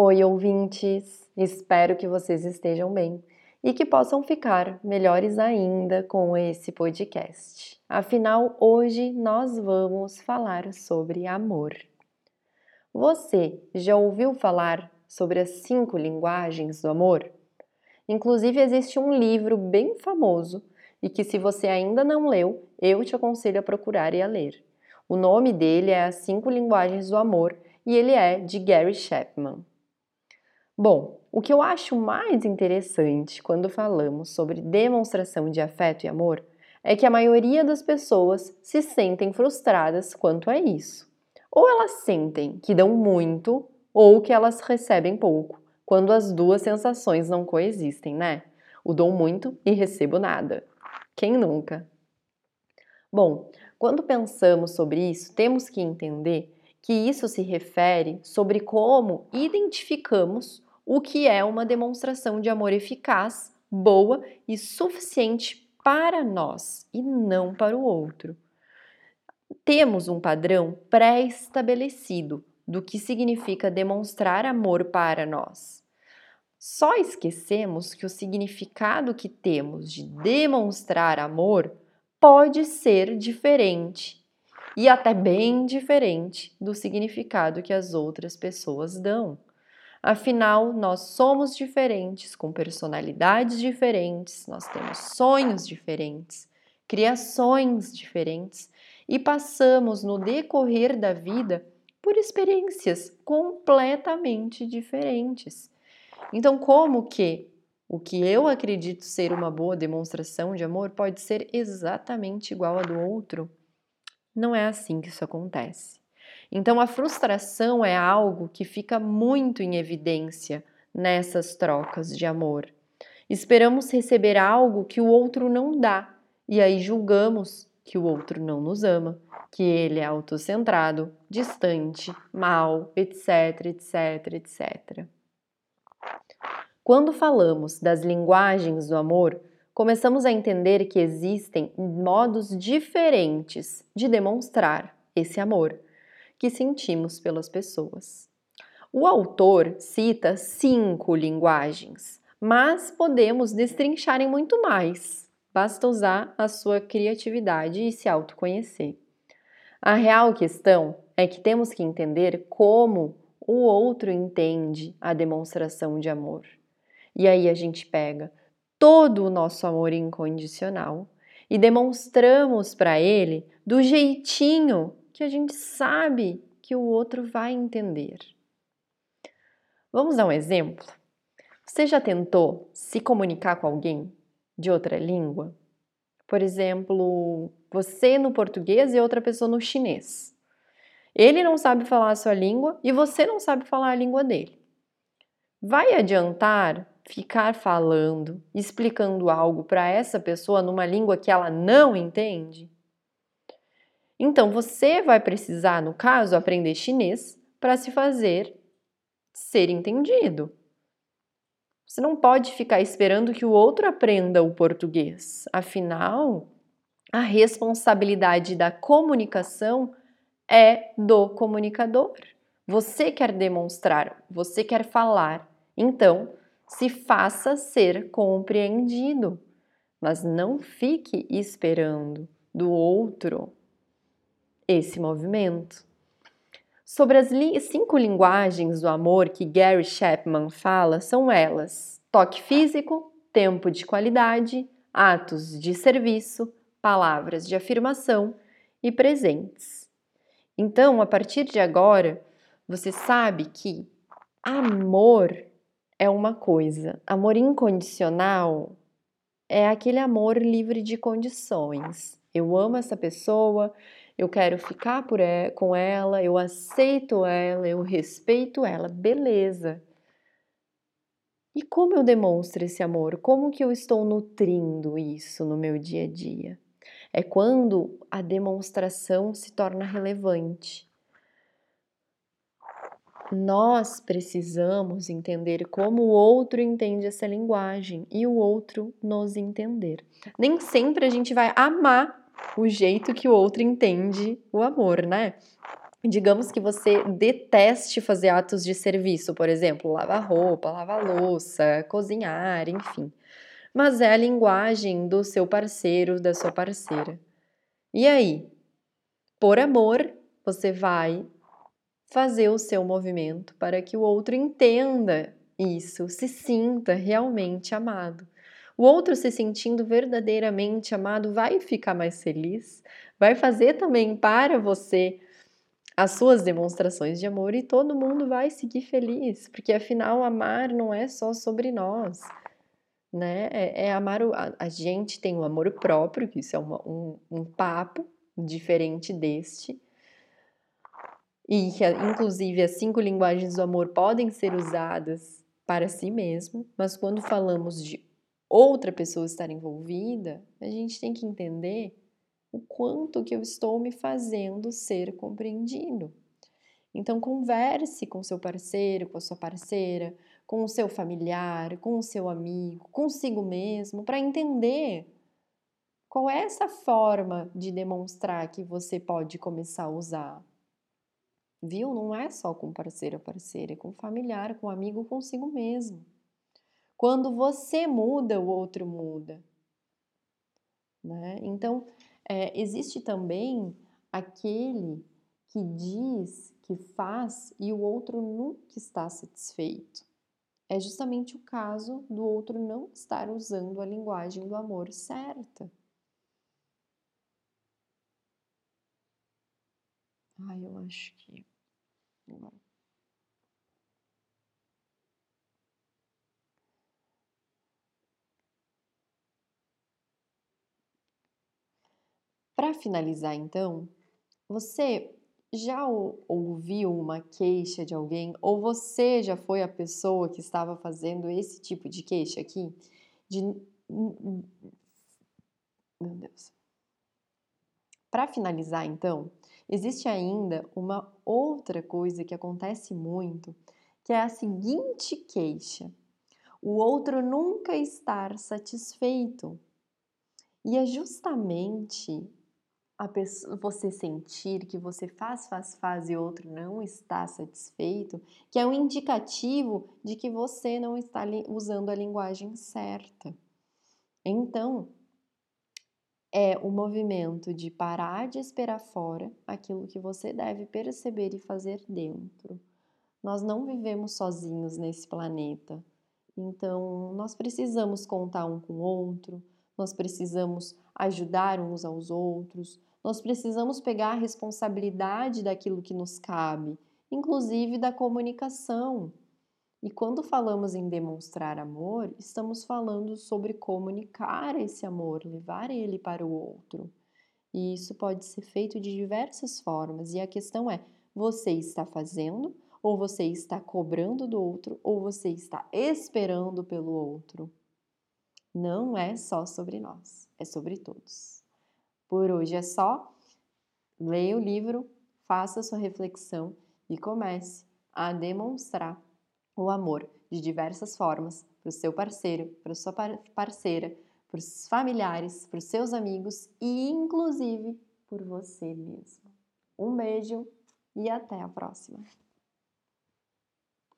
Oi, ouvintes! Espero que vocês estejam bem e que possam ficar melhores ainda com esse podcast. Afinal, hoje nós vamos falar sobre amor. Você já ouviu falar sobre as cinco linguagens do amor? Inclusive, existe um livro bem famoso e que, se você ainda não leu, eu te aconselho a procurar e a ler. O nome dele é As Cinco Linguagens do Amor e ele é de Gary Chapman. Bom, o que eu acho mais interessante quando falamos sobre demonstração de afeto e amor é que a maioria das pessoas se sentem frustradas quanto a isso. Ou elas sentem que dão muito ou que elas recebem pouco, quando as duas sensações não coexistem, né? O dou muito e recebo nada. Quem nunca? Bom, quando pensamos sobre isso, temos que entender que isso se refere sobre como identificamos o que é uma demonstração de amor eficaz, boa e suficiente para nós e não para o outro. Temos um padrão pré-estabelecido do que significa demonstrar amor para nós. Só esquecemos que o significado que temos de demonstrar amor pode ser diferente e até bem diferente do significado que as outras pessoas dão. Afinal, nós somos diferentes, com personalidades diferentes, nós temos sonhos diferentes, criações diferentes e passamos no decorrer da vida por experiências completamente diferentes. Então, como que o que eu acredito ser uma boa demonstração de amor pode ser exatamente igual a do outro? Não é assim que isso acontece. Então, a frustração é algo que fica muito em evidência nessas trocas de amor. Esperamos receber algo que o outro não dá e aí julgamos que o outro não nos ama, que ele é autocentrado, distante, mal, etc, etc, etc. Quando falamos das linguagens do amor, começamos a entender que existem modos diferentes de demonstrar esse amor que sentimos pelas pessoas. O autor cita cinco linguagens, mas podemos destrinchar em muito mais. Basta usar a sua criatividade e se autoconhecer. A real questão é que temos que entender como o outro entende a demonstração de amor. E aí a gente pega todo o nosso amor incondicional e demonstramos para ele do jeitinho que a gente sabe que o outro vai entender. Vamos dar um exemplo? Você já tentou se comunicar com alguém de outra língua? Por exemplo, você no português e outra pessoa no chinês. Ele não sabe falar a sua língua e você não sabe falar a língua dele. Vai adiantar ficar falando, explicando algo para essa pessoa numa língua que ela não entende? Então você vai precisar, no caso, aprender chinês para se fazer ser entendido. Você não pode ficar esperando que o outro aprenda o português. Afinal, a responsabilidade da comunicação é do comunicador. Você quer demonstrar, você quer falar. Então, se faça ser compreendido, mas não fique esperando do outro esse movimento. Sobre as li cinco linguagens do amor que Gary Chapman fala, são elas: toque físico, tempo de qualidade, atos de serviço, palavras de afirmação e presentes. Então, a partir de agora, você sabe que amor é uma coisa, amor incondicional é aquele amor livre de condições. Eu amo essa pessoa, eu quero ficar por e, com ela, eu aceito ela, eu respeito ela, beleza. E como eu demonstro esse amor? Como que eu estou nutrindo isso no meu dia a dia? É quando a demonstração se torna relevante. Nós precisamos entender como o outro entende essa linguagem e o outro nos entender. Nem sempre a gente vai amar o jeito que o outro entende o amor, né? digamos que você deteste fazer atos de serviço, por exemplo, lavar roupa, lavar louça, cozinhar, enfim. Mas é a linguagem do seu parceiro, da sua parceira. E aí? Por amor, você vai fazer o seu movimento para que o outro entenda isso, se sinta realmente amado. O outro se sentindo verdadeiramente amado vai ficar mais feliz, vai fazer também para você as suas demonstrações de amor e todo mundo vai seguir feliz, porque afinal amar não é só sobre nós, né? É, é amar o, a, a, gente tem o amor próprio, que isso é uma, um, um papo diferente deste, e que inclusive as cinco linguagens do amor podem ser usadas para si mesmo, mas quando falamos de outra pessoa estar envolvida, a gente tem que entender o quanto que eu estou me fazendo ser compreendido. Então converse com seu parceiro, com a sua parceira, com o seu familiar, com o seu amigo, consigo mesmo, para entender qual é essa forma de demonstrar que você pode começar a usar. Viu? Não é só com parceiro ou parceira, é com familiar, com amigo, consigo mesmo. Quando você muda, o outro muda. Né? Então, é, existe também aquele que diz, que faz e o outro nunca está satisfeito. É justamente o caso do outro não estar usando a linguagem do amor certa. Ai, eu acho que. Não. Para finalizar, então, você já ouviu uma queixa de alguém ou você já foi a pessoa que estava fazendo esse tipo de queixa aqui? De meu Deus. Para finalizar, então, existe ainda uma outra coisa que acontece muito, que é a seguinte queixa: o outro nunca estar satisfeito. E é justamente pessoa, você sentir que você faz, faz, faz e outro não está satisfeito, que é um indicativo de que você não está usando a linguagem certa. Então, é o movimento de parar de esperar fora aquilo que você deve perceber e fazer dentro. Nós não vivemos sozinhos nesse planeta. Então, nós precisamos contar um com o outro, nós precisamos ajudar uns aos outros, nós precisamos pegar a responsabilidade daquilo que nos cabe, inclusive da comunicação. E quando falamos em demonstrar amor, estamos falando sobre comunicar esse amor, levar ele para o outro. E isso pode ser feito de diversas formas. E a questão é: você está fazendo, ou você está cobrando do outro, ou você está esperando pelo outro? Não é só sobre nós, é sobre todos. Por hoje é só. Leia o livro, faça sua reflexão e comece a demonstrar o amor de diversas formas para o seu parceiro, para sua parceira, para os familiares, para os seus amigos e, inclusive, por você mesmo. Um beijo e até a próxima!